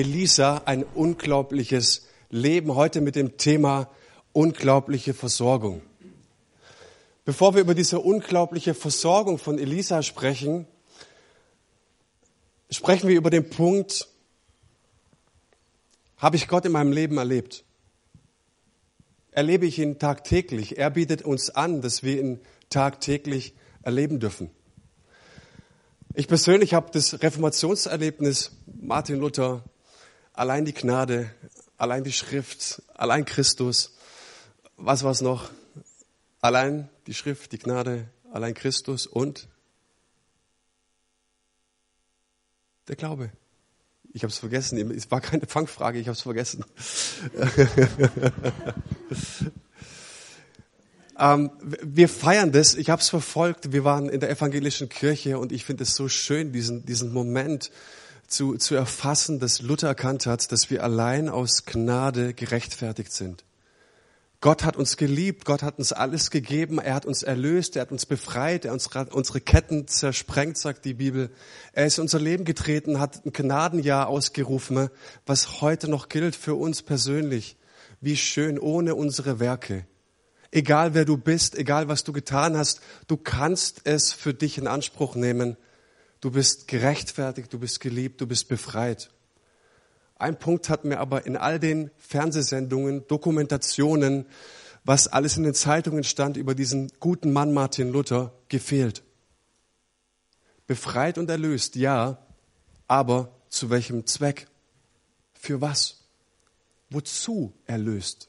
Elisa ein unglaubliches Leben heute mit dem Thema unglaubliche Versorgung. Bevor wir über diese unglaubliche Versorgung von Elisa sprechen, sprechen wir über den Punkt, habe ich Gott in meinem Leben erlebt? Erlebe ich ihn tagtäglich? Er bietet uns an, dass wir ihn tagtäglich erleben dürfen. Ich persönlich habe das Reformationserlebnis Martin Luther Allein die Gnade, allein die Schrift, allein Christus. Was war's noch? Allein die Schrift, die Gnade, allein Christus und der Glaube. Ich habe es vergessen. Es war keine Fangfrage, ich habe es vergessen. ähm, wir feiern das. Ich habe es verfolgt. Wir waren in der evangelischen Kirche und ich finde es so schön, diesen, diesen Moment, zu, zu erfassen, dass Luther erkannt hat, dass wir allein aus Gnade gerechtfertigt sind. Gott hat uns geliebt, Gott hat uns alles gegeben, er hat uns erlöst, er hat uns befreit, er hat unsere Ketten zersprengt, sagt die Bibel. Er ist in unser Leben getreten, hat ein Gnadenjahr ausgerufen, was heute noch gilt für uns persönlich. Wie schön, ohne unsere Werke. Egal wer du bist, egal was du getan hast, du kannst es für dich in Anspruch nehmen Du bist gerechtfertigt, du bist geliebt, du bist befreit. Ein Punkt hat mir aber in all den Fernsehsendungen, Dokumentationen, was alles in den Zeitungen stand über diesen guten Mann Martin Luther, gefehlt. Befreit und erlöst, ja, aber zu welchem Zweck? Für was? Wozu erlöst?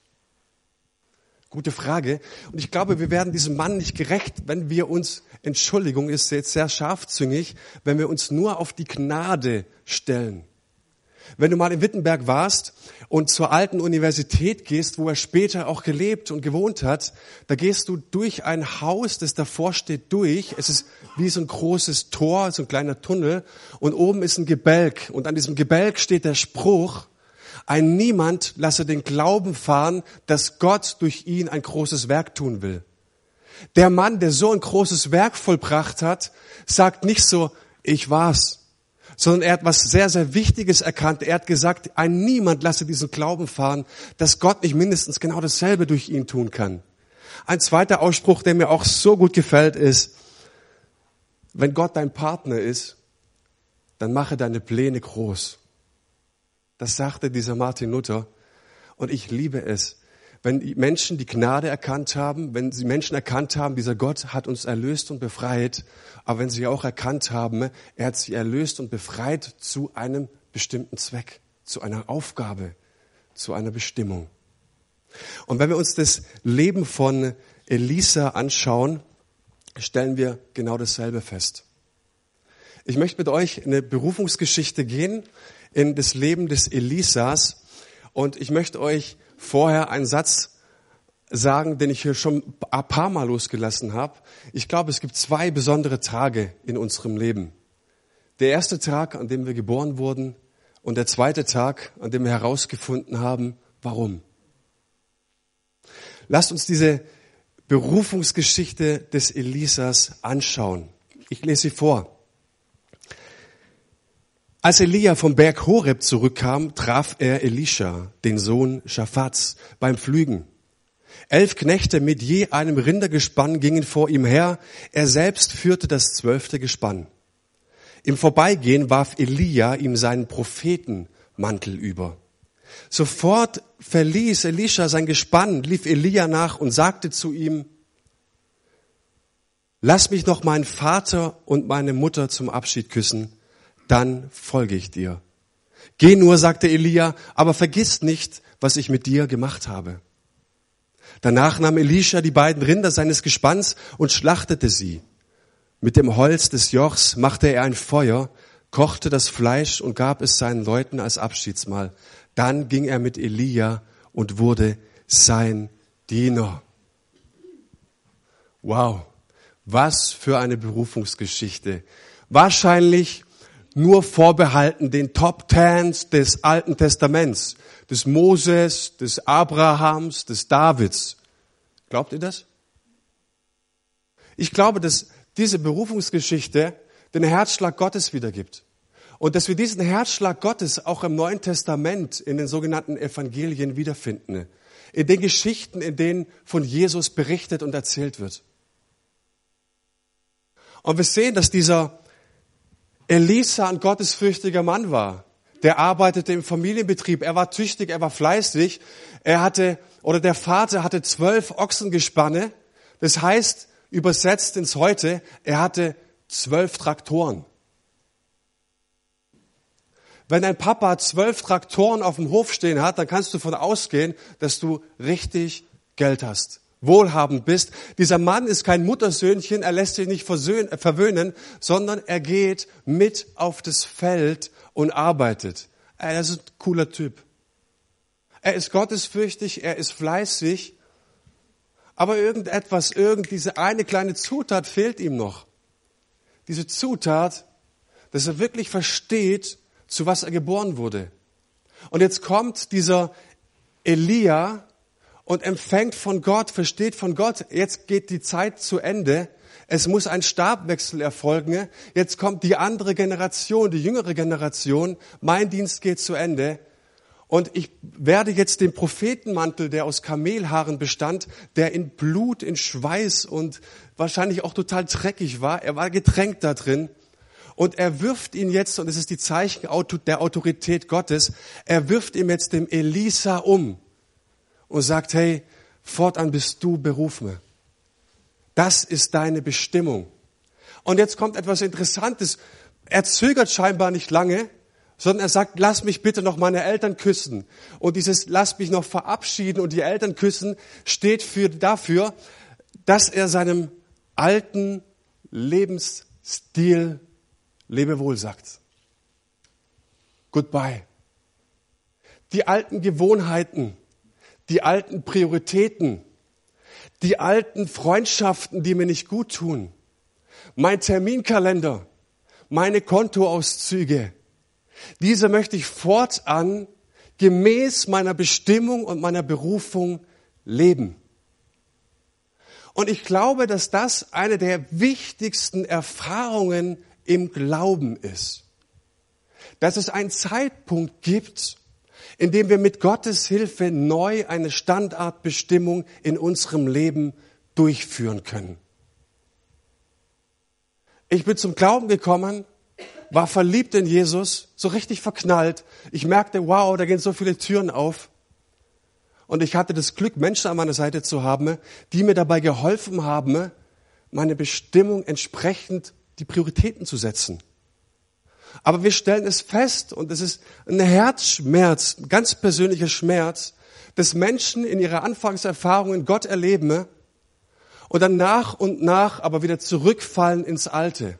Gute Frage. Und ich glaube, wir werden diesem Mann nicht gerecht, wenn wir uns, Entschuldigung ist jetzt sehr scharfzüngig, wenn wir uns nur auf die Gnade stellen. Wenn du mal in Wittenberg warst und zur alten Universität gehst, wo er später auch gelebt und gewohnt hat, da gehst du durch ein Haus, das davor steht, durch. Es ist wie so ein großes Tor, so ein kleiner Tunnel und oben ist ein Gebälk und an diesem Gebälk steht der Spruch, ein Niemand lasse den Glauben fahren, dass Gott durch ihn ein großes Werk tun will. Der Mann, der so ein großes Werk vollbracht hat, sagt nicht so, ich war's, sondern er hat was sehr, sehr Wichtiges erkannt. Er hat gesagt, ein Niemand lasse diesen Glauben fahren, dass Gott nicht mindestens genau dasselbe durch ihn tun kann. Ein zweiter Ausspruch, der mir auch so gut gefällt, ist, wenn Gott dein Partner ist, dann mache deine Pläne groß. Das sagte dieser Martin Luther. Und ich liebe es, wenn die Menschen die Gnade erkannt haben, wenn sie Menschen erkannt haben, dieser Gott hat uns erlöst und befreit, aber wenn sie auch erkannt haben, er hat sie erlöst und befreit zu einem bestimmten Zweck, zu einer Aufgabe, zu einer Bestimmung. Und wenn wir uns das Leben von Elisa anschauen, stellen wir genau dasselbe fest. Ich möchte mit euch eine Berufungsgeschichte gehen, in das Leben des Elisas. Und ich möchte euch vorher einen Satz sagen, den ich hier schon ein paar Mal losgelassen habe. Ich glaube, es gibt zwei besondere Tage in unserem Leben. Der erste Tag, an dem wir geboren wurden und der zweite Tag, an dem wir herausgefunden haben, warum. Lasst uns diese Berufungsgeschichte des Elisas anschauen. Ich lese sie vor. Als Elia vom Berg Horeb zurückkam, traf er Elisha, den Sohn Schafats, beim Pflügen. Elf Knechte mit je einem Rindergespann gingen vor ihm her, er selbst führte das zwölfte Gespann. Im Vorbeigehen warf Elia ihm seinen Prophetenmantel über. Sofort verließ Elisha sein Gespann, lief Elia nach und sagte zu ihm, Lass mich noch meinen Vater und meine Mutter zum Abschied küssen dann folge ich dir. Geh nur, sagte Elia, aber vergiss nicht, was ich mit dir gemacht habe. Danach nahm Elisha die beiden Rinder seines Gespanns und schlachtete sie. Mit dem Holz des Jochs machte er ein Feuer, kochte das Fleisch und gab es seinen Leuten als Abschiedsmahl. Dann ging er mit Elia und wurde sein Diener. Wow, was für eine Berufungsgeschichte. Wahrscheinlich nur vorbehalten den Top Tens des Alten Testaments, des Moses, des Abrahams, des Davids. Glaubt ihr das? Ich glaube, dass diese Berufungsgeschichte den Herzschlag Gottes wiedergibt. Und dass wir diesen Herzschlag Gottes auch im Neuen Testament in den sogenannten Evangelien wiederfinden. In den Geschichten, in denen von Jesus berichtet und erzählt wird. Und wir sehen, dass dieser Elisa ein gottesfürchtiger Mann war. Der arbeitete im Familienbetrieb. Er war tüchtig, er war fleißig. Er hatte, oder der Vater hatte zwölf Ochsengespanne. Das heißt, übersetzt ins Heute, er hatte zwölf Traktoren. Wenn dein Papa zwölf Traktoren auf dem Hof stehen hat, dann kannst du davon ausgehen, dass du richtig Geld hast, wohlhabend bist. Dieser Mann ist kein Muttersöhnchen, er lässt sich nicht verwöhnen, sondern er geht mit auf das Feld und arbeitet. Er ist ein cooler Typ. Er ist gottesfürchtig, er ist fleißig, aber irgendetwas, irgend diese eine kleine Zutat fehlt ihm noch. Diese Zutat, dass er wirklich versteht, zu was er geboren wurde. Und jetzt kommt dieser Elia und empfängt von Gott, versteht von Gott, jetzt geht die Zeit zu Ende. Es muss ein Stabwechsel erfolgen. Jetzt kommt die andere Generation, die jüngere Generation. Mein Dienst geht zu Ende. Und ich werde jetzt den Prophetenmantel, der aus Kamelhaaren bestand, der in Blut, in Schweiß und wahrscheinlich auch total dreckig war, er war getränkt da drin, und er wirft ihn jetzt, und es ist die Zeichen der Autorität Gottes, er wirft ihm jetzt dem Elisa um und sagt, hey, fortan bist du berufen. Das ist deine Bestimmung. Und jetzt kommt etwas Interessantes. Er zögert scheinbar nicht lange, sondern er sagt, lass mich bitte noch meine Eltern küssen. Und dieses lass mich noch verabschieden und die Eltern küssen steht für, dafür, dass er seinem alten Lebensstil Lebewohl sagt. Goodbye. Die alten Gewohnheiten, die alten Prioritäten, die alten Freundschaften, die mir nicht gut tun, mein Terminkalender, meine Kontoauszüge, diese möchte ich fortan gemäß meiner Bestimmung und meiner Berufung leben. Und ich glaube, dass das eine der wichtigsten Erfahrungen im Glauben ist. Dass es einen Zeitpunkt gibt, in dem wir mit Gottes Hilfe neu eine Standardbestimmung in unserem Leben durchführen können. Ich bin zum Glauben gekommen, war verliebt in Jesus, so richtig verknallt. Ich merkte, wow, da gehen so viele Türen auf. Und ich hatte das Glück, Menschen an meiner Seite zu haben, die mir dabei geholfen haben, meine Bestimmung entsprechend die Prioritäten zu setzen. Aber wir stellen es fest, und es ist ein Herzschmerz, ein ganz persönlicher Schmerz, dass Menschen in ihrer Anfangserfahrungen Gott erleben und dann nach und nach aber wieder zurückfallen ins Alte.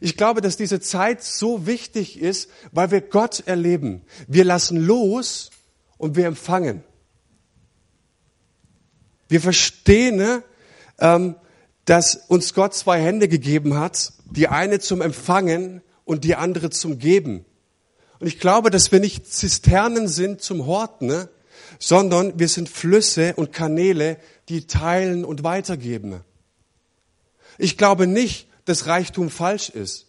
Ich glaube, dass diese Zeit so wichtig ist, weil wir Gott erleben. Wir lassen los und wir empfangen. Wir verstehen, ähm, dass uns Gott zwei Hände gegeben hat, die eine zum Empfangen und die andere zum Geben. Und ich glaube, dass wir nicht Zisternen sind zum Horten, ne? sondern wir sind Flüsse und Kanäle, die teilen und weitergeben. Ich glaube nicht, dass Reichtum falsch ist.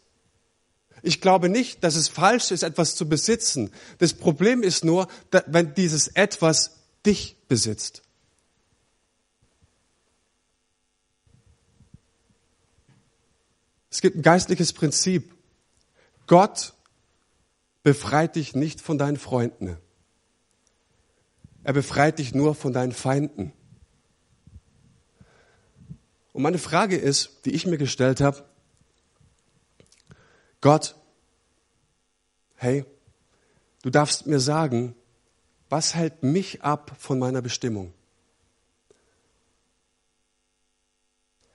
Ich glaube nicht, dass es falsch ist, etwas zu besitzen. Das Problem ist nur, wenn dieses etwas dich besitzt. Es gibt ein geistliches Prinzip. Gott befreit dich nicht von deinen Freunden. Er befreit dich nur von deinen Feinden. Und meine Frage ist, die ich mir gestellt habe, Gott, hey, du darfst mir sagen, was hält mich ab von meiner Bestimmung?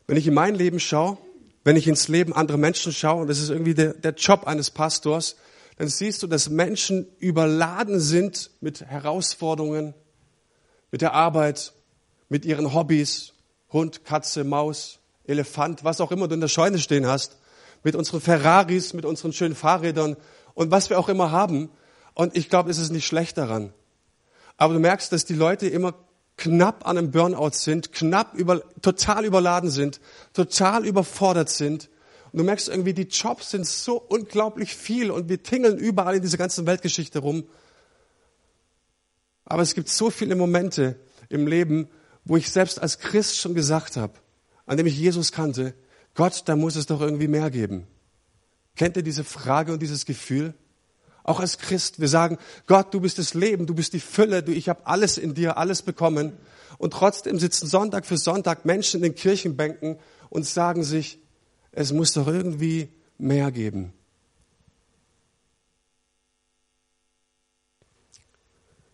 Wenn ich in mein Leben schaue, wenn ich ins Leben anderer Menschen schaue, und das ist irgendwie der, der Job eines Pastors, dann siehst du, dass Menschen überladen sind mit Herausforderungen, mit der Arbeit, mit ihren Hobbys, Hund, Katze, Maus, Elefant, was auch immer du in der Scheune stehen hast, mit unseren Ferraris, mit unseren schönen Fahrrädern und was wir auch immer haben. Und ich glaube, es ist nicht schlecht daran. Aber du merkst, dass die Leute immer knapp an einem Burnout sind, knapp über, total überladen sind, total überfordert sind Und du merkst irgendwie, die Jobs sind so unglaublich viel und wir tingeln überall in dieser ganzen Weltgeschichte rum. Aber es gibt so viele Momente im Leben, wo ich selbst als Christ schon gesagt habe, an dem ich Jesus kannte, Gott, da muss es doch irgendwie mehr geben. Kennt ihr diese Frage und dieses Gefühl? Auch als Christ, wir sagen, Gott, du bist das Leben, du bist die Fülle, du, ich habe alles in dir, alles bekommen. Und trotzdem sitzen Sonntag für Sonntag Menschen in den Kirchenbänken und sagen sich, es muss doch irgendwie mehr geben.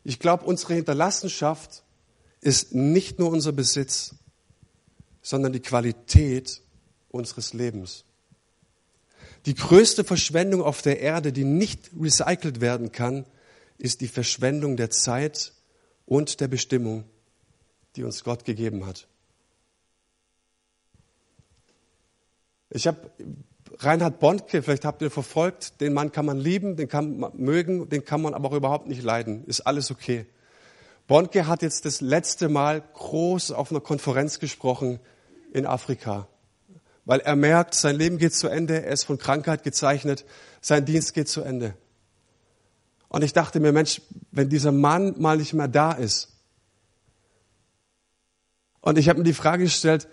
Ich glaube, unsere Hinterlassenschaft ist nicht nur unser Besitz, sondern die Qualität unseres Lebens. Die größte Verschwendung auf der Erde, die nicht recycelt werden kann, ist die Verschwendung der Zeit und der Bestimmung, die uns Gott gegeben hat. Ich habe Reinhard Bondke, vielleicht habt ihr verfolgt, den Mann kann man lieben, den kann man mögen, den kann man aber auch überhaupt nicht leiden. Ist alles okay. Bondke hat jetzt das letzte Mal groß auf einer Konferenz gesprochen in Afrika weil er merkt, sein Leben geht zu Ende, er ist von Krankheit gezeichnet, sein Dienst geht zu Ende. Und ich dachte mir, Mensch, wenn dieser Mann mal nicht mehr da ist, und ich habe mir die Frage gestellt,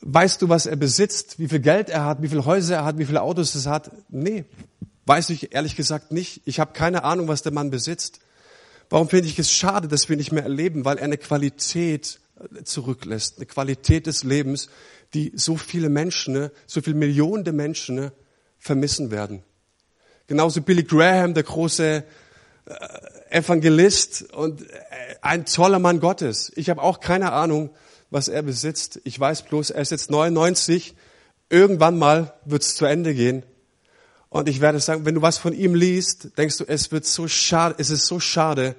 weißt du, was er besitzt, wie viel Geld er hat, wie viele Häuser er hat, wie viele Autos er hat? Nee, weiß ich ehrlich gesagt nicht. Ich habe keine Ahnung, was der Mann besitzt. Warum finde ich es schade, dass wir nicht mehr erleben? Weil er eine Qualität zurücklässt, eine Qualität des Lebens, die so viele Menschen, ne, so viele Millionen Menschen ne, vermissen werden. Genauso Billy Graham, der große äh, Evangelist und äh, ein toller Mann Gottes. Ich habe auch keine Ahnung, was er besitzt. Ich weiß bloß, er ist jetzt 99. Irgendwann mal wird es zu Ende gehen. Und ich werde sagen, wenn du was von ihm liest, denkst du, es wird so schade, es ist so schade,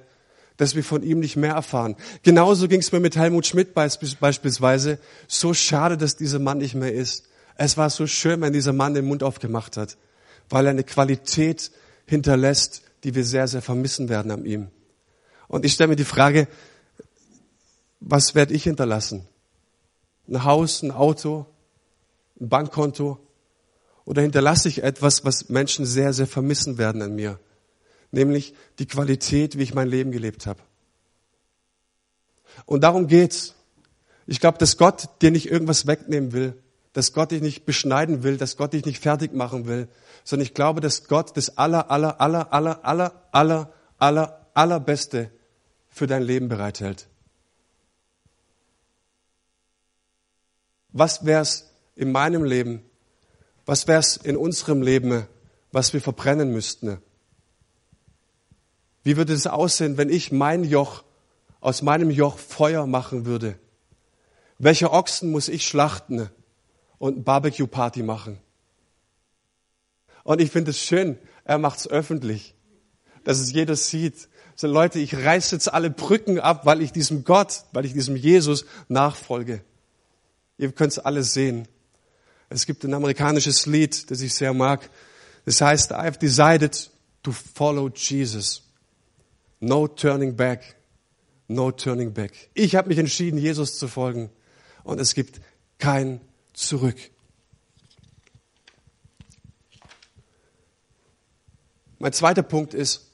dass wir von ihm nicht mehr erfahren. Genauso ging es mir mit Helmut Schmidt beispielsweise. So schade, dass dieser Mann nicht mehr ist. Es war so schön, wenn dieser Mann den Mund aufgemacht hat, weil er eine Qualität hinterlässt, die wir sehr, sehr vermissen werden an ihm. Und ich stelle mir die Frage, was werde ich hinterlassen? Ein Haus, ein Auto, ein Bankkonto? Oder hinterlasse ich etwas, was Menschen sehr, sehr vermissen werden an mir? Nämlich die Qualität, wie ich mein Leben gelebt habe. Und darum geht's. Ich glaube, dass Gott dir nicht irgendwas wegnehmen will, dass Gott dich nicht beschneiden will, dass Gott dich nicht fertig machen will, sondern ich glaube, dass Gott das aller, aller, aller, aller, aller, aller, aller, allerbeste für dein Leben bereithält. Was wär's in meinem Leben? Was wär's in unserem Leben, was wir verbrennen müssten? Wie würde es aussehen, wenn ich mein Joch, aus meinem Joch Feuer machen würde? Welche Ochsen muss ich schlachten und Barbecue-Party machen? Und ich finde es schön, er macht es öffentlich, dass es jeder sieht. So Leute, ich reiße jetzt alle Brücken ab, weil ich diesem Gott, weil ich diesem Jesus nachfolge. Ihr könnt es alles sehen. Es gibt ein amerikanisches Lied, das ich sehr mag. Das heißt, I've decided to follow Jesus. No turning back. No turning back. Ich habe mich entschieden, Jesus zu folgen. Und es gibt kein Zurück. Mein zweiter Punkt ist,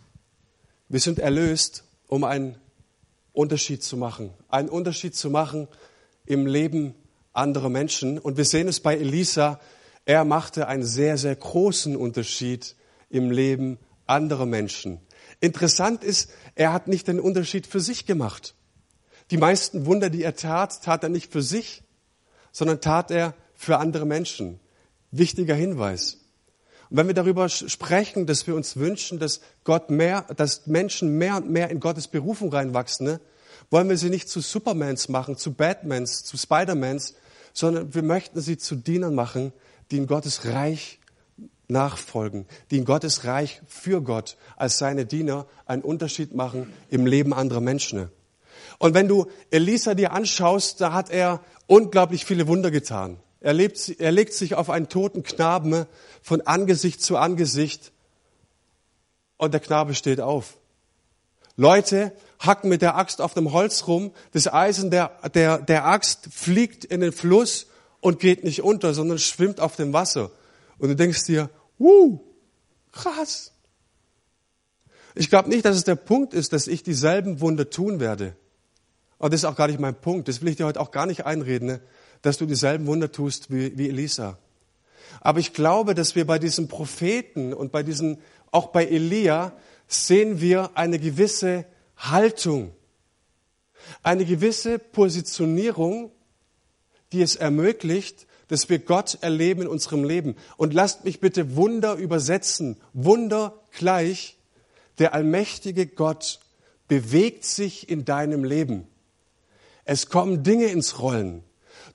wir sind erlöst, um einen Unterschied zu machen. Einen Unterschied zu machen im Leben anderer Menschen. Und wir sehen es bei Elisa. Er machte einen sehr, sehr großen Unterschied im Leben anderer Menschen. Interessant ist, er hat nicht den Unterschied für sich gemacht. Die meisten Wunder, die er tat, tat er nicht für sich, sondern tat er für andere Menschen. Wichtiger Hinweis. Und wenn wir darüber sprechen, dass wir uns wünschen, dass Gott mehr, dass Menschen mehr und mehr in Gottes Berufung reinwachsen, ne, wollen wir sie nicht zu Supermans machen, zu Batmans, zu Spidermans, sondern wir möchten sie zu Dienern machen, die in Gottes Reich nachfolgen, die in Gottes Reich für Gott als seine Diener einen Unterschied machen im Leben anderer Menschen. Und wenn du Elisa dir anschaust, da hat er unglaublich viele Wunder getan. Er, lebt, er legt sich auf einen toten Knaben von Angesicht zu Angesicht und der Knabe steht auf. Leute hacken mit der Axt auf dem Holz rum, das Eisen der, der, der Axt fliegt in den Fluss und geht nicht unter, sondern schwimmt auf dem Wasser. Und du denkst dir, wuh, krass. Ich glaube nicht, dass es der Punkt ist, dass ich dieselben Wunder tun werde. Aber das ist auch gar nicht mein Punkt. Das will ich dir heute auch gar nicht einreden, ne? dass du dieselben Wunder tust wie, wie Elisa. Aber ich glaube, dass wir bei diesen Propheten und bei diesen, auch bei Elia, sehen wir eine gewisse Haltung, eine gewisse Positionierung, die es ermöglicht, dass wir Gott erleben in unserem Leben. Und lasst mich bitte Wunder übersetzen. Wunder gleich. Der allmächtige Gott bewegt sich in deinem Leben. Es kommen Dinge ins Rollen.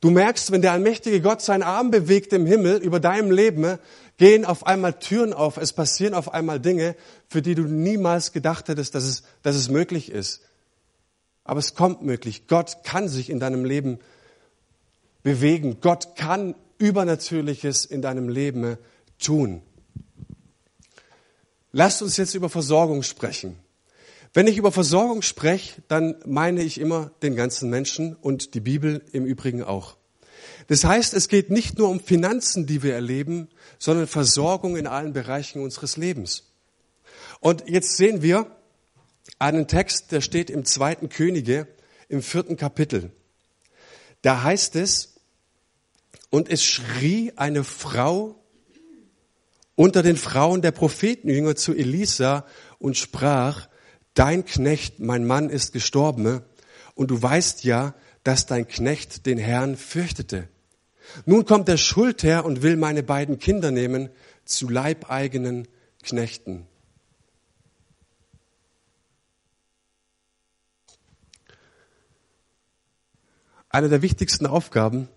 Du merkst, wenn der allmächtige Gott seinen Arm bewegt im Himmel über deinem Leben, gehen auf einmal Türen auf, es passieren auf einmal Dinge, für die du niemals gedacht hättest, dass es, dass es möglich ist. Aber es kommt möglich. Gott kann sich in deinem Leben bewegen. Gott kann Übernatürliches in deinem Leben tun. Lasst uns jetzt über Versorgung sprechen. Wenn ich über Versorgung spreche, dann meine ich immer den ganzen Menschen und die Bibel im Übrigen auch. Das heißt, es geht nicht nur um Finanzen, die wir erleben, sondern Versorgung in allen Bereichen unseres Lebens. Und jetzt sehen wir einen Text, der steht im zweiten Könige im vierten Kapitel. Da heißt es, und es schrie eine Frau unter den Frauen der Prophetenjünger zu Elisa und sprach, dein Knecht, mein Mann ist gestorben, und du weißt ja, dass dein Knecht den Herrn fürchtete. Nun kommt der Schuldherr und will meine beiden Kinder nehmen zu leibeigenen Knechten. Eine der wichtigsten Aufgaben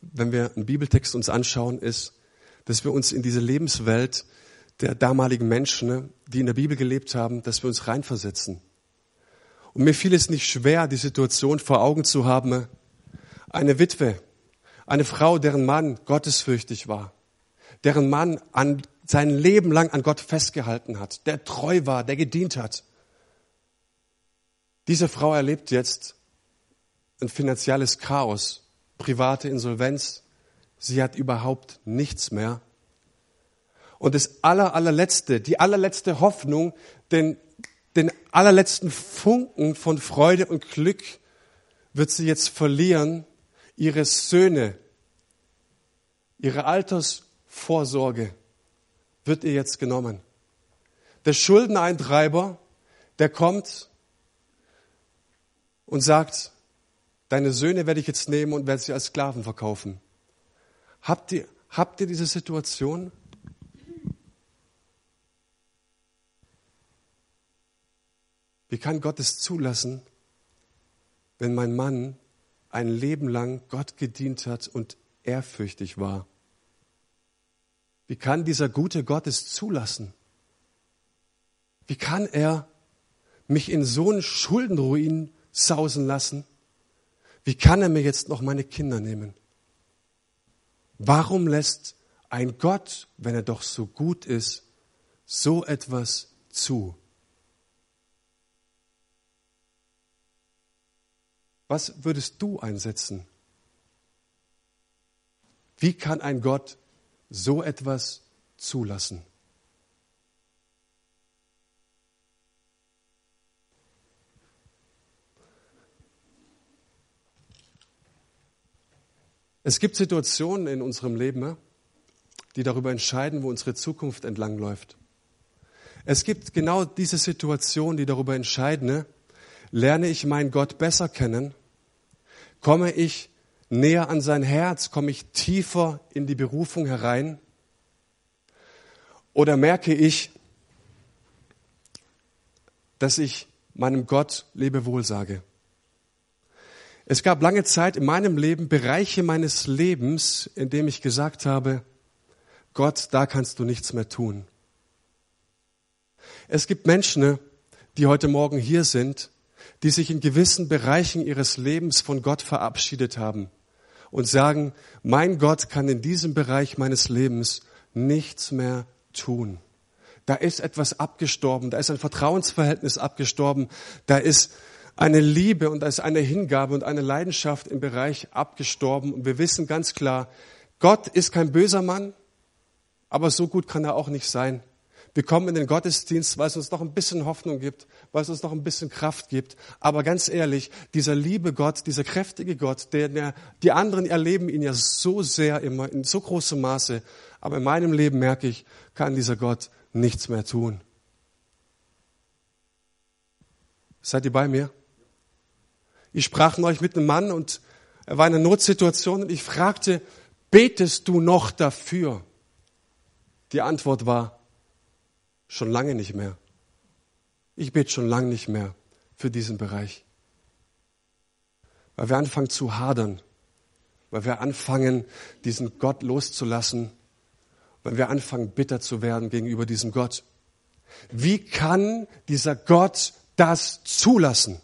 wenn wir einen Bibeltext uns anschauen, ist, dass wir uns in diese Lebenswelt der damaligen Menschen, ne, die in der Bibel gelebt haben, dass wir uns reinversetzen. Und mir fiel es nicht schwer, die Situation vor Augen zu haben, eine Witwe, eine Frau, deren Mann gottesfürchtig war, deren Mann an sein Leben lang an Gott festgehalten hat, der treu war, der gedient hat. Diese Frau erlebt jetzt ein finanzielles Chaos, private Insolvenz. Sie hat überhaupt nichts mehr. Und das aller, allerletzte, die allerletzte Hoffnung, den, den allerletzten Funken von Freude und Glück wird sie jetzt verlieren. Ihre Söhne, ihre Altersvorsorge wird ihr jetzt genommen. Der Schuldeneintreiber, der kommt und sagt, Deine Söhne werde ich jetzt nehmen und werde sie als Sklaven verkaufen. Habt ihr, habt ihr diese Situation? Wie kann Gott es zulassen, wenn mein Mann ein Leben lang Gott gedient hat und ehrfürchtig war? Wie kann dieser gute Gott es zulassen? Wie kann er mich in so einen Schuldenruin sausen lassen? Wie kann er mir jetzt noch meine Kinder nehmen? Warum lässt ein Gott, wenn er doch so gut ist, so etwas zu? Was würdest du einsetzen? Wie kann ein Gott so etwas zulassen? Es gibt Situationen in unserem Leben, die darüber entscheiden, wo unsere Zukunft entlangläuft. Es gibt genau diese Situationen, die darüber entscheiden, lerne ich meinen Gott besser kennen, komme ich näher an sein Herz, komme ich tiefer in die Berufung herein oder merke ich, dass ich meinem Gott Lebewohl sage. Es gab lange Zeit in meinem Leben Bereiche meines Lebens, in dem ich gesagt habe, Gott, da kannst du nichts mehr tun. Es gibt Menschen, die heute Morgen hier sind, die sich in gewissen Bereichen ihres Lebens von Gott verabschiedet haben und sagen, mein Gott kann in diesem Bereich meines Lebens nichts mehr tun. Da ist etwas abgestorben, da ist ein Vertrauensverhältnis abgestorben, da ist eine Liebe und ist eine Hingabe und eine Leidenschaft im Bereich abgestorben. Und wir wissen ganz klar, Gott ist kein böser Mann. aber so gut kann er auch nicht sein. Wir kommen in den Gottesdienst, weil es uns noch ein bisschen Hoffnung gibt, weil es uns noch ein bisschen Kraft gibt. Aber ganz ehrlich, dieser liebe Gott, dieser kräftige Gott, der, der, die anderen erleben ihn ja so sehr immer, in so großem Maße. Aber in meinem Leben merke ich, kann dieser Gott nichts mehr tun. Seid ihr bei mir? Ich sprach neulich mit einem Mann und er war in einer Notsituation und ich fragte, betest du noch dafür? Die Antwort war, schon lange nicht mehr. Ich bete schon lange nicht mehr für diesen Bereich. Weil wir anfangen zu hadern, weil wir anfangen, diesen Gott loszulassen, weil wir anfangen, bitter zu werden gegenüber diesem Gott. Wie kann dieser Gott das zulassen?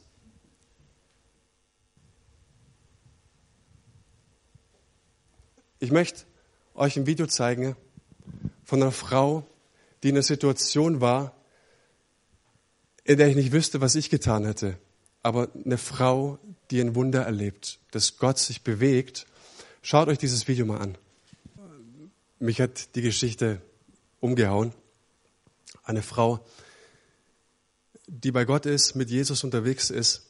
Ich möchte euch ein Video zeigen von einer Frau, die in einer Situation war, in der ich nicht wüsste, was ich getan hätte. Aber eine Frau, die ein Wunder erlebt, dass Gott sich bewegt. Schaut euch dieses Video mal an. Mich hat die Geschichte umgehauen. Eine Frau, die bei Gott ist, mit Jesus unterwegs ist,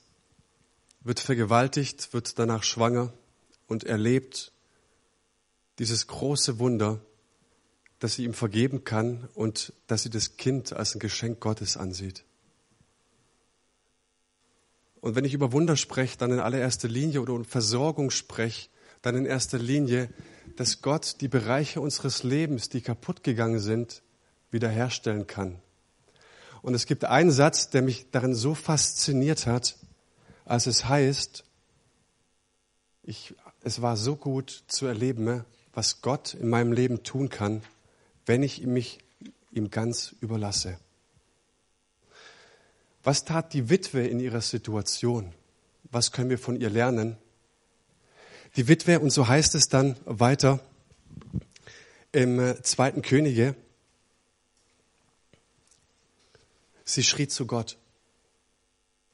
wird vergewaltigt, wird danach schwanger und erlebt dieses große Wunder, dass sie ihm vergeben kann und dass sie das Kind als ein Geschenk Gottes ansieht. Und wenn ich über Wunder spreche, dann in allererster Linie oder um Versorgung spreche, dann in erster Linie, dass Gott die Bereiche unseres Lebens, die kaputt gegangen sind, wiederherstellen kann. Und es gibt einen Satz, der mich darin so fasziniert hat, als es heißt, ich, es war so gut zu erleben, was Gott in meinem Leben tun kann, wenn ich mich ihm ganz überlasse. Was tat die Witwe in ihrer Situation? Was können wir von ihr lernen? Die Witwe, und so heißt es dann weiter im äh, zweiten Könige, sie schrie zu Gott.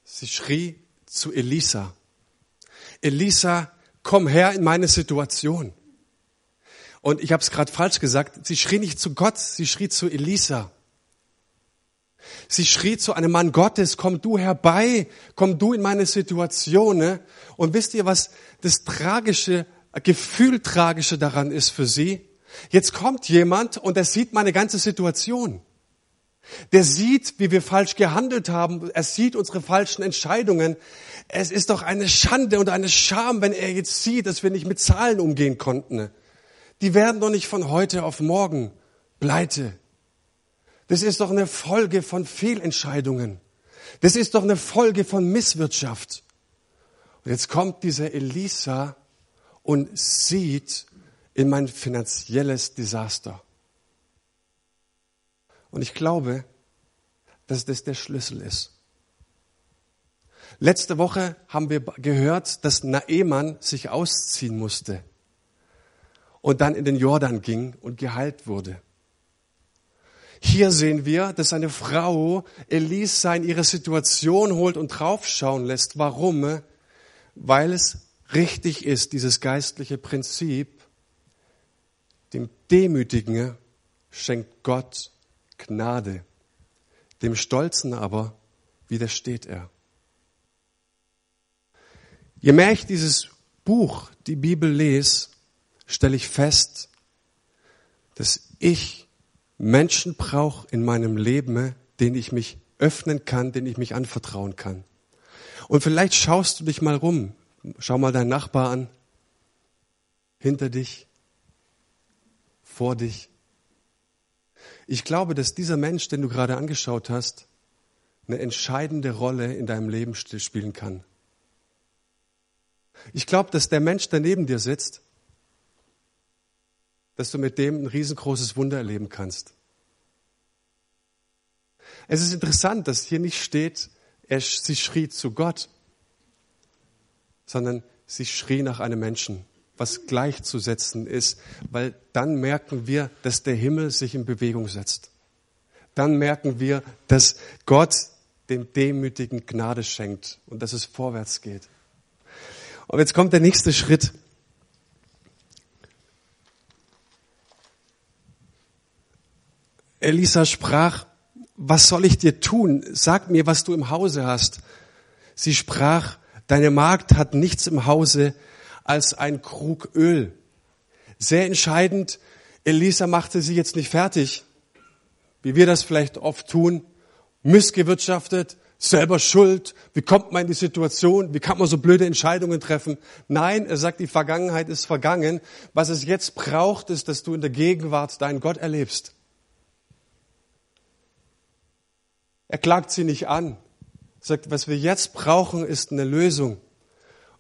Sie schrie zu Elisa. Elisa, komm her in meine Situation. Und ich habe es gerade falsch gesagt, sie schrie nicht zu Gott, sie schrie zu Elisa. Sie schrie zu einem Mann Gottes, komm du herbei, komm du in meine Situation. Ne? Und wisst ihr, was das tragische, Gefühl tragische daran ist für sie? Jetzt kommt jemand und er sieht meine ganze Situation. Der sieht, wie wir falsch gehandelt haben. Er sieht unsere falschen Entscheidungen. Es ist doch eine Schande und eine Scham, wenn er jetzt sieht, dass wir nicht mit Zahlen umgehen konnten die werden doch nicht von heute auf morgen pleite. Das ist doch eine Folge von Fehlentscheidungen. Das ist doch eine Folge von Misswirtschaft. Und jetzt kommt dieser Elisa und sieht in mein finanzielles Desaster. Und ich glaube, dass das der Schlüssel ist. Letzte Woche haben wir gehört, dass Naemann sich ausziehen musste und dann in den Jordan ging und geheilt wurde. Hier sehen wir, dass eine Frau Elisa in ihre Situation holt und draufschauen lässt. Warum? Weil es richtig ist, dieses geistliche Prinzip, dem Demütigen schenkt Gott Gnade, dem Stolzen aber widersteht er. Je mehr ich dieses Buch, die Bibel lese, stelle ich fest, dass ich Menschen brauche in meinem Leben, denen ich mich öffnen kann, denen ich mich anvertrauen kann. Und vielleicht schaust du dich mal rum. Schau mal deinen Nachbar an. Hinter dich. Vor dich. Ich glaube, dass dieser Mensch, den du gerade angeschaut hast, eine entscheidende Rolle in deinem Leben spielen kann. Ich glaube, dass der Mensch, der neben dir sitzt, dass du mit dem ein riesengroßes Wunder erleben kannst. Es ist interessant, dass hier nicht steht, er, sie schrie zu Gott, sondern sie schrie nach einem Menschen, was gleichzusetzen ist, weil dann merken wir, dass der Himmel sich in Bewegung setzt. Dann merken wir, dass Gott dem Demütigen Gnade schenkt und dass es vorwärts geht. Und jetzt kommt der nächste Schritt. Elisa sprach, was soll ich dir tun? Sag mir, was du im Hause hast. Sie sprach, deine Magd hat nichts im Hause als ein Krug Öl. Sehr entscheidend, Elisa machte sie jetzt nicht fertig, wie wir das vielleicht oft tun, missgewirtschaftet, selber schuld, wie kommt man in die Situation, wie kann man so blöde Entscheidungen treffen. Nein, er sagt, die Vergangenheit ist vergangen. Was es jetzt braucht, ist, dass du in der Gegenwart deinen Gott erlebst. Er klagt sie nicht an. Er sagt, was wir jetzt brauchen, ist eine Lösung.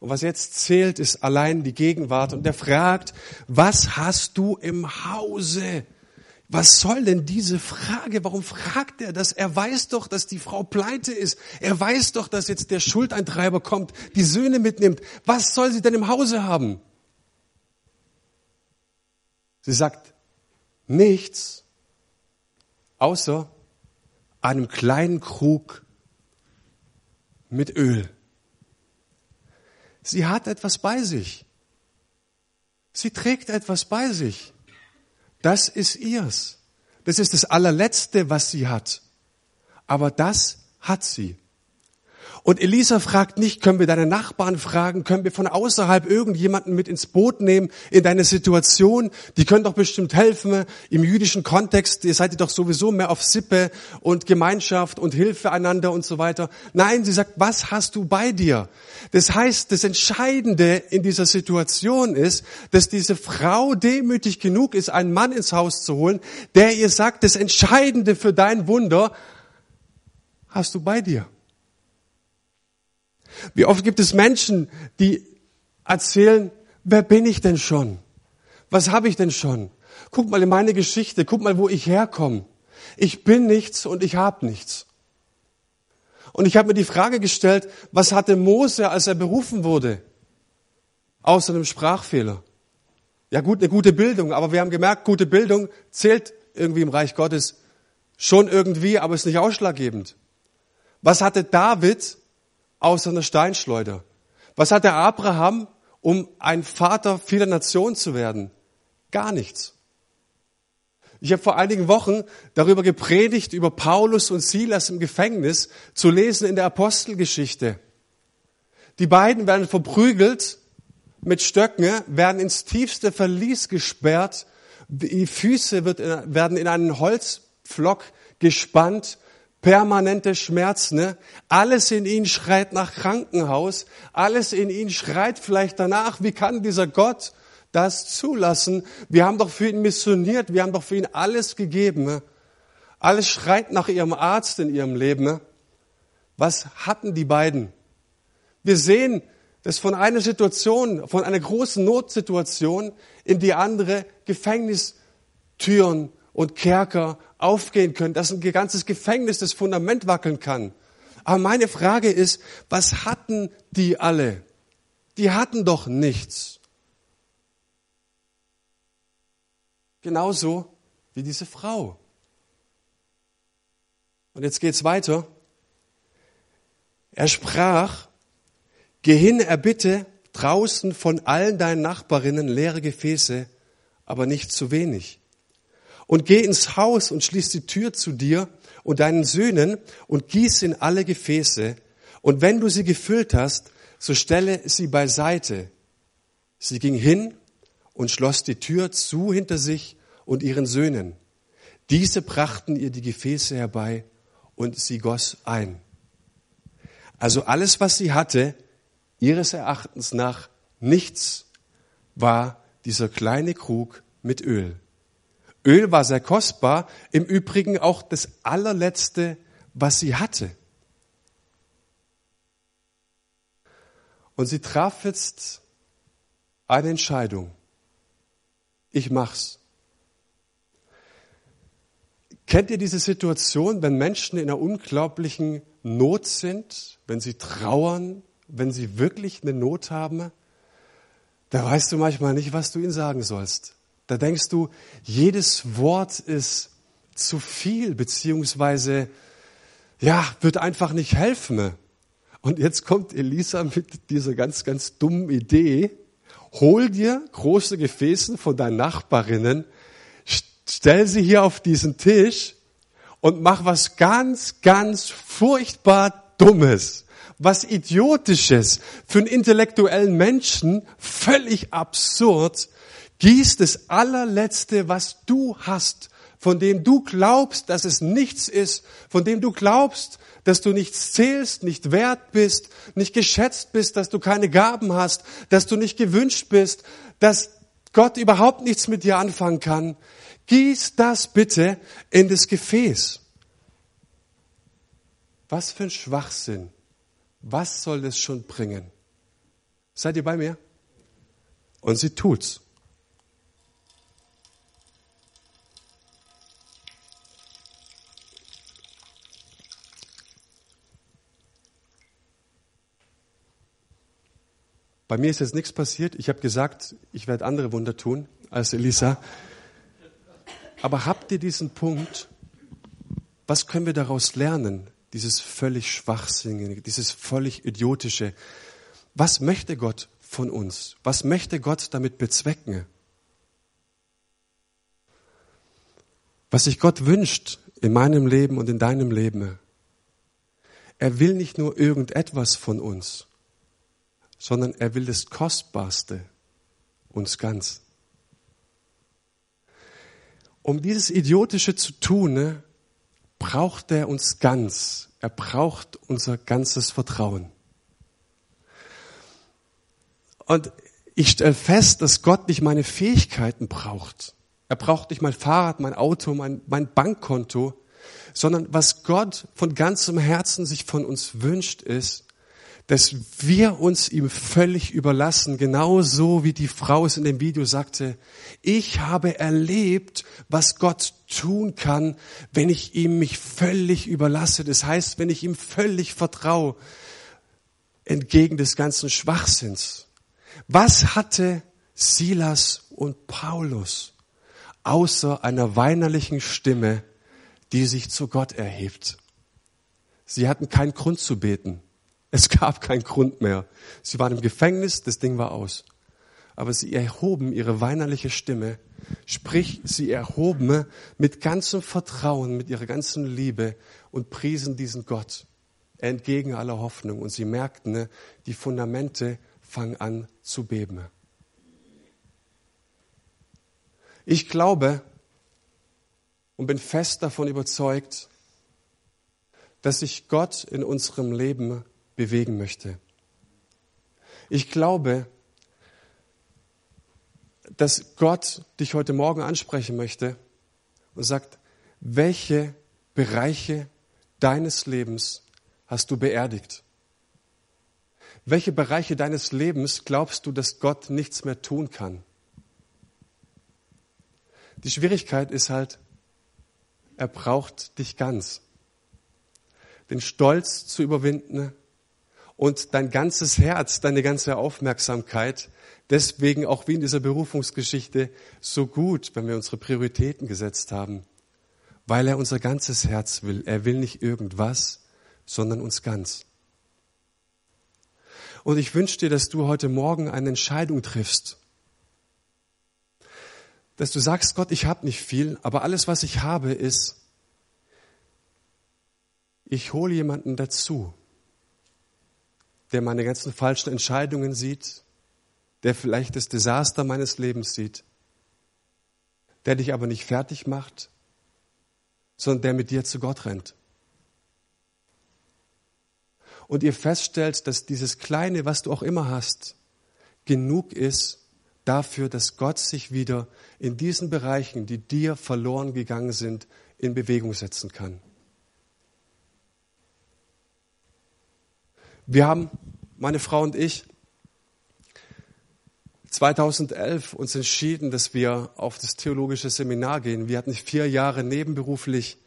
Und was jetzt zählt, ist allein die Gegenwart. Und er fragt, was hast du im Hause? Was soll denn diese Frage? Warum fragt er das? Er weiß doch, dass die Frau pleite ist. Er weiß doch, dass jetzt der Schuldeintreiber kommt, die Söhne mitnimmt. Was soll sie denn im Hause haben? Sie sagt nichts, außer einem kleinen Krug mit Öl. Sie hat etwas bei sich. Sie trägt etwas bei sich. Das ist ihrs. Das ist das allerletzte, was sie hat. Aber das hat sie. Und Elisa fragt nicht, können wir deine Nachbarn fragen, können wir von außerhalb irgendjemanden mit ins Boot nehmen in deine Situation? Die können doch bestimmt helfen. Im jüdischen Kontext, ihr seid ihr doch sowieso mehr auf Sippe und Gemeinschaft und Hilfe einander und so weiter. Nein, sie sagt, was hast du bei dir? Das heißt, das Entscheidende in dieser Situation ist, dass diese Frau demütig genug ist, einen Mann ins Haus zu holen, der ihr sagt, das Entscheidende für dein Wunder hast du bei dir. Wie oft gibt es Menschen, die erzählen, wer bin ich denn schon? Was habe ich denn schon? Guck mal in meine Geschichte, guck mal, wo ich herkomme. Ich bin nichts und ich habe nichts. Und ich habe mir die Frage gestellt, was hatte Mose, als er berufen wurde? Außer einem Sprachfehler. Ja gut, eine gute Bildung, aber wir haben gemerkt, gute Bildung zählt irgendwie im Reich Gottes schon irgendwie, aber ist nicht ausschlaggebend. Was hatte David, außer einer Steinschleuder? Was hat der Abraham, um ein Vater vieler Nationen zu werden? Gar nichts. Ich habe vor einigen Wochen darüber gepredigt, über Paulus und Silas im Gefängnis, zu lesen in der Apostelgeschichte. Die beiden werden verprügelt mit Stöcken, werden ins tiefste Verlies gesperrt, die Füße werden in einen Holzpflock gespannt permanente Schmerzen. Ne? Alles in ihnen schreit nach Krankenhaus. Alles in ihnen schreit vielleicht danach, wie kann dieser Gott das zulassen? Wir haben doch für ihn missioniert, wir haben doch für ihn alles gegeben. Ne? Alles schreit nach ihrem Arzt in ihrem Leben. Ne? Was hatten die beiden? Wir sehen, dass von einer Situation, von einer großen Notsituation in die andere Gefängnistüren und Kerker aufgehen können, dass ein ganzes Gefängnis das Fundament wackeln kann. Aber meine Frage ist, was hatten die alle? Die hatten doch nichts. Genauso wie diese Frau. Und jetzt geht's weiter. Er sprach, geh hin, erbitte draußen von allen deinen Nachbarinnen leere Gefäße, aber nicht zu wenig und geh ins Haus und schließ die Tür zu dir und deinen Söhnen und gieß in alle Gefäße. Und wenn du sie gefüllt hast, so stelle sie beiseite. Sie ging hin und schloss die Tür zu hinter sich und ihren Söhnen. Diese brachten ihr die Gefäße herbei und sie goss ein. Also alles, was sie hatte, ihres Erachtens nach nichts, war dieser kleine Krug mit Öl. Öl war sehr kostbar, im Übrigen auch das allerletzte, was sie hatte. Und sie traf jetzt eine Entscheidung. Ich mach's. Kennt ihr diese Situation, wenn Menschen in einer unglaublichen Not sind, wenn sie trauern, wenn sie wirklich eine Not haben? Da weißt du manchmal nicht, was du ihnen sagen sollst. Da denkst du, jedes Wort ist zu viel, beziehungsweise, ja, wird einfach nicht helfen. Und jetzt kommt Elisa mit dieser ganz, ganz dummen Idee. Hol dir große Gefäße von deinen Nachbarinnen, stell sie hier auf diesen Tisch und mach was ganz, ganz furchtbar Dummes, was Idiotisches, für einen intellektuellen Menschen völlig absurd, gieß das allerletzte, was du hast, von dem du glaubst, dass es nichts ist, von dem du glaubst, dass du nichts zählst, nicht wert bist, nicht geschätzt bist, dass du keine Gaben hast, dass du nicht gewünscht bist, dass Gott überhaupt nichts mit dir anfangen kann. Gieß das bitte in das Gefäß. Was für ein Schwachsinn. Was soll das schon bringen? Seid ihr bei mir? Und sie tut's. Bei mir ist jetzt nichts passiert. Ich habe gesagt, ich werde andere Wunder tun als Elisa. Aber habt ihr diesen Punkt? Was können wir daraus lernen? Dieses völlig Schwachsinnige, dieses völlig Idiotische. Was möchte Gott von uns? Was möchte Gott damit bezwecken? Was sich Gott wünscht in meinem Leben und in deinem Leben. Er will nicht nur irgendetwas von uns sondern er will das Kostbarste, uns ganz. Um dieses Idiotische zu tun, ne, braucht er uns ganz. Er braucht unser ganzes Vertrauen. Und ich stelle fest, dass Gott nicht meine Fähigkeiten braucht. Er braucht nicht mein Fahrrad, mein Auto, mein, mein Bankkonto, sondern was Gott von ganzem Herzen sich von uns wünscht, ist, dass wir uns ihm völlig überlassen, genauso wie die Frau es in dem Video sagte. Ich habe erlebt, was Gott tun kann, wenn ich ihm mich völlig überlasse. Das heißt, wenn ich ihm völlig vertraue, entgegen des ganzen Schwachsinns. Was hatte Silas und Paulus außer einer weinerlichen Stimme, die sich zu Gott erhebt? Sie hatten keinen Grund zu beten. Es gab keinen Grund mehr. Sie waren im Gefängnis, das Ding war aus. Aber sie erhoben ihre weinerliche Stimme, sprich, sie erhoben mit ganzem Vertrauen, mit ihrer ganzen Liebe und priesen diesen Gott entgegen aller Hoffnung. Und sie merkten, die Fundamente fangen an zu beben. Ich glaube und bin fest davon überzeugt, dass sich Gott in unserem Leben bewegen möchte. Ich glaube, dass Gott dich heute Morgen ansprechen möchte und sagt, welche Bereiche deines Lebens hast du beerdigt? Welche Bereiche deines Lebens glaubst du, dass Gott nichts mehr tun kann? Die Schwierigkeit ist halt, er braucht dich ganz. Den Stolz zu überwinden, und dein ganzes Herz, deine ganze Aufmerksamkeit. Deswegen auch wie in dieser Berufungsgeschichte so gut, wenn wir unsere Prioritäten gesetzt haben, weil er unser ganzes Herz will. Er will nicht irgendwas, sondern uns ganz. Und ich wünsche dir, dass du heute Morgen eine Entscheidung triffst. Dass du sagst, Gott, ich habe nicht viel, aber alles, was ich habe, ist, ich hole jemanden dazu der meine ganzen falschen Entscheidungen sieht, der vielleicht das Desaster meines Lebens sieht, der dich aber nicht fertig macht, sondern der mit dir zu Gott rennt. Und ihr feststellt, dass dieses Kleine, was du auch immer hast, genug ist dafür, dass Gott sich wieder in diesen Bereichen, die dir verloren gegangen sind, in Bewegung setzen kann. Wir haben, meine Frau und ich, 2011 uns entschieden, dass wir auf das theologische Seminar gehen. Wir hatten vier Jahre nebenberuflich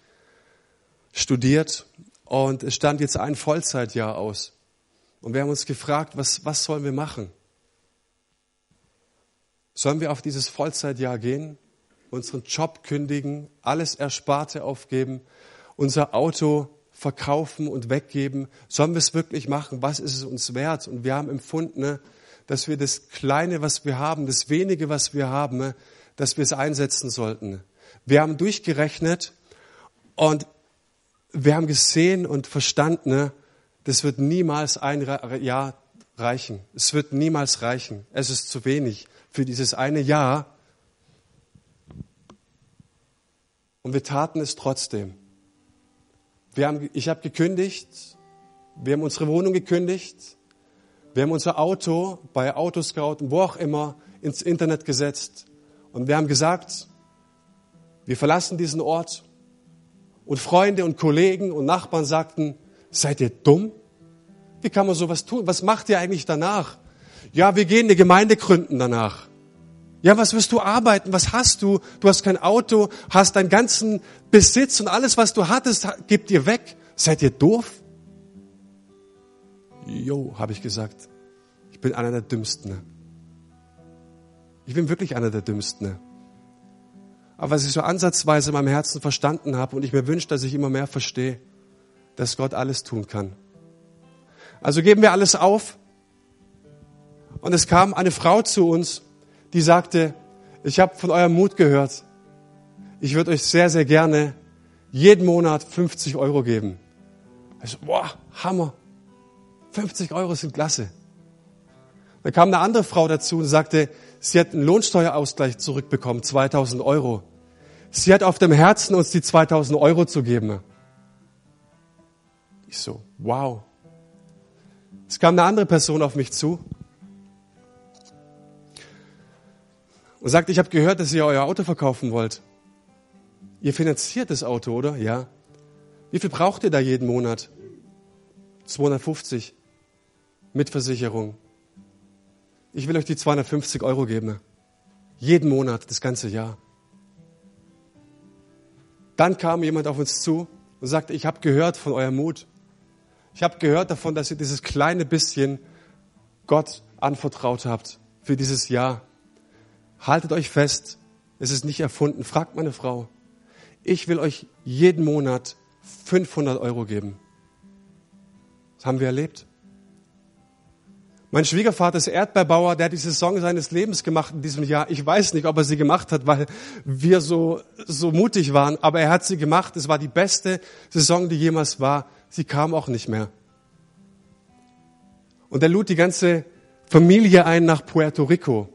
studiert und es stand jetzt ein Vollzeitjahr aus. Und wir haben uns gefragt, was, was sollen wir machen? Sollen wir auf dieses Vollzeitjahr gehen, unseren Job kündigen, alles Ersparte aufgeben, unser Auto verkaufen und weggeben? Sollen wir es wirklich machen? Was ist es uns wert? Und wir haben empfunden, ne, dass wir das Kleine, was wir haben, das Wenige, was wir haben, ne, dass wir es einsetzen sollten. Wir haben durchgerechnet und wir haben gesehen und verstanden, ne, das wird niemals ein Jahr reichen. Es wird niemals reichen. Es ist zu wenig für dieses eine Jahr. Und wir taten es trotzdem. Wir haben, ich habe gekündigt, wir haben unsere Wohnung gekündigt, wir haben unser Auto bei Autoscout und wo auch immer ins Internet gesetzt und wir haben gesagt, wir verlassen diesen Ort. Und Freunde und Kollegen und Nachbarn sagten, seid ihr dumm? Wie kann man sowas tun? Was macht ihr eigentlich danach? Ja, wir gehen eine Gemeinde gründen danach. Ja, was wirst du arbeiten? Was hast du? Du hast kein Auto, hast deinen ganzen Besitz und alles, was du hattest, gibt dir weg. Seid ihr doof? Jo, habe ich gesagt. Ich bin einer der Dümmsten. Ich bin wirklich einer der Dümmsten. Aber was ich so ansatzweise in meinem Herzen verstanden habe und ich mir wünsche, dass ich immer mehr verstehe, dass Gott alles tun kann. Also geben wir alles auf. Und es kam eine Frau zu uns, die sagte, ich habe von eurem Mut gehört. Ich würde euch sehr, sehr gerne jeden Monat 50 Euro geben. Ich so, boah, Hammer. 50 Euro sind klasse. Dann kam eine andere Frau dazu und sagte, sie hat einen Lohnsteuerausgleich zurückbekommen, 2000 Euro. Sie hat auf dem Herzen, uns die 2000 Euro zu geben. Ich so, wow. Es kam eine andere Person auf mich zu und sagte, ich habe gehört, dass ihr euer Auto verkaufen wollt. Ihr finanziert das Auto, oder? Ja. Wie viel braucht ihr da jeden Monat? 250 mit Versicherung. Ich will euch die 250 Euro geben. Jeden Monat, das ganze Jahr. Dann kam jemand auf uns zu und sagte, ich habe gehört von eurem Mut. Ich habe gehört davon, dass ihr dieses kleine bisschen Gott anvertraut habt für dieses Jahr. Haltet euch fest, es ist nicht erfunden. Fragt meine Frau. Ich will euch jeden Monat 500 Euro geben. Das haben wir erlebt. Mein Schwiegervater ist Erdbeerbauer, der hat die Saison seines Lebens gemacht in diesem Jahr. Ich weiß nicht, ob er sie gemacht hat, weil wir so, so mutig waren, aber er hat sie gemacht. Es war die beste Saison, die jemals war. Sie kam auch nicht mehr. Und er lud die ganze Familie ein nach Puerto Rico,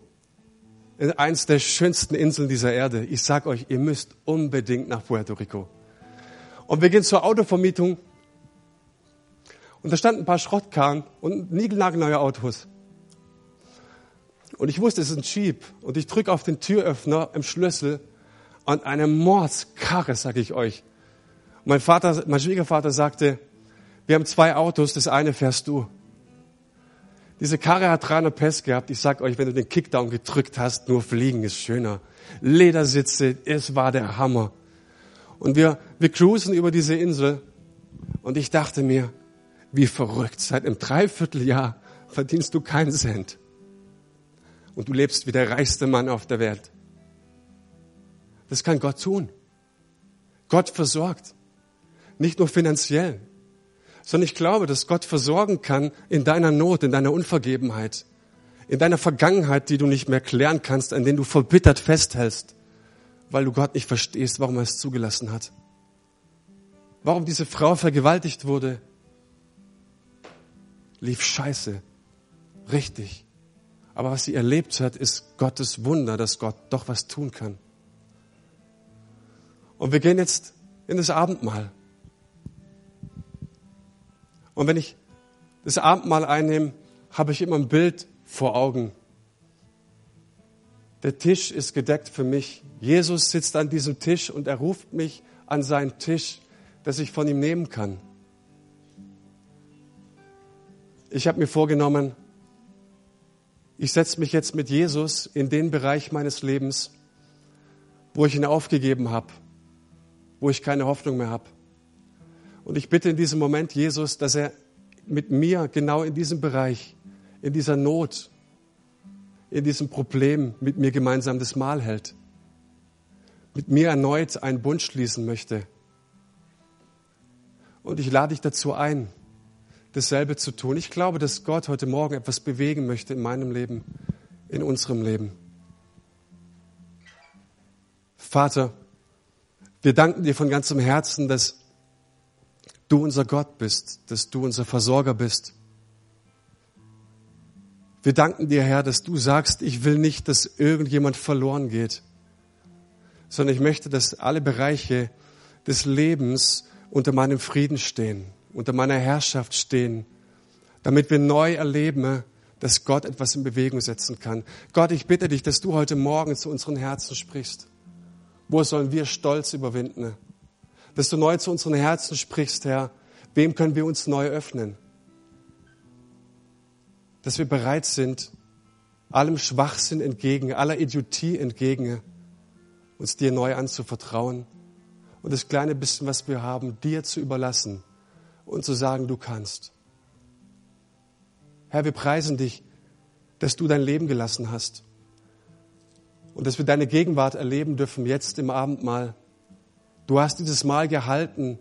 in eins der schönsten Inseln dieser Erde. Ich sag euch, ihr müsst unbedingt nach Puerto Rico. Und wir gehen zur Autovermietung und da standen ein paar Schrottkarren und niegelnagelneue Autos. Und ich wusste, es ist ein Jeep. Und ich drücke auf den Türöffner im Schlüssel und eine Mordskarre, sage ich euch. Mein Vater, mein Schwiegervater sagte, wir haben zwei Autos, das eine fährst du. Diese Karre hat 300 PS gehabt. Ich sag euch, wenn du den Kickdown gedrückt hast, nur fliegen ist schöner. Ledersitze, es war der Hammer. Und wir, wir cruisen über diese Insel. Und ich dachte mir, wie verrückt. Seit einem Dreivierteljahr verdienst du keinen Cent. Und du lebst wie der reichste Mann auf der Welt. Das kann Gott tun. Gott versorgt. Nicht nur finanziell, sondern ich glaube, dass Gott versorgen kann in deiner Not, in deiner Unvergebenheit, in deiner Vergangenheit, die du nicht mehr klären kannst, an denen du verbittert festhältst, weil du Gott nicht verstehst, warum er es zugelassen hat. Warum diese Frau vergewaltigt wurde, lief scheiße. Richtig. Aber was sie erlebt hat, ist Gottes Wunder, dass Gott doch was tun kann. Und wir gehen jetzt in das Abendmahl. Und wenn ich das Abendmahl einnehme, habe ich immer ein Bild vor Augen. Der Tisch ist gedeckt für mich. Jesus sitzt an diesem Tisch und er ruft mich an seinen Tisch, dass ich von ihm nehmen kann. ich habe mir vorgenommen, ich setze mich jetzt mit Jesus in den Bereich meines Lebens, wo ich ihn aufgegeben habe, wo ich keine Hoffnung mehr habe. Und ich bitte in diesem Moment Jesus, dass er mit mir genau in diesem Bereich, in dieser Not, in diesem Problem mit mir gemeinsam das Mahl hält, mit mir erneut einen Bund schließen möchte. Und ich lade dich dazu ein, dasselbe zu tun. Ich glaube, dass Gott heute Morgen etwas bewegen möchte in meinem Leben, in unserem Leben. Vater, Wir danken dir von ganzem Herzen, dass du unser Gott bist, dass du unser Versorger bist. Wir danken dir, Herr, dass du sagst, ich will nicht, dass irgendjemand verloren geht, sondern ich möchte, dass alle Bereiche des Lebens unter meinem Frieden stehen, unter meiner Herrschaft stehen, damit wir neu erleben, dass Gott etwas in Bewegung setzen kann. Gott, ich bitte dich, dass du heute Morgen zu unseren Herzen sprichst. Wo sollen wir Stolz überwinden? Dass du neu zu unseren Herzen sprichst, Herr. Wem können wir uns neu öffnen? Dass wir bereit sind, allem Schwachsinn entgegen, aller Idiotie entgegen, uns dir neu anzuvertrauen und das kleine bisschen, was wir haben, dir zu überlassen und zu sagen, du kannst. Herr, wir preisen dich, dass du dein Leben gelassen hast und dass wir deine Gegenwart erleben dürfen jetzt im Abendmahl. Du hast dieses Mahl gehalten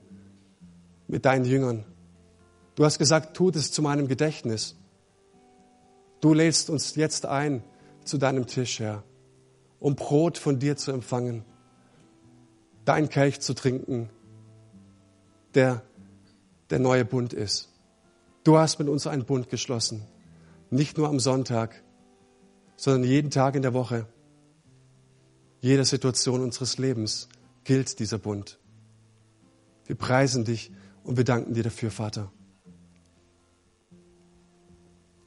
mit deinen Jüngern. Du hast gesagt, tut es zu meinem Gedächtnis. Du lädst uns jetzt ein zu deinem Tisch, Herr, um Brot von dir zu empfangen, dein Kelch zu trinken, der der neue Bund ist. Du hast mit uns einen Bund geschlossen, nicht nur am Sonntag, sondern jeden Tag in der Woche. Jeder Situation unseres Lebens gilt dieser Bund. Wir preisen dich und wir danken dir dafür, Vater.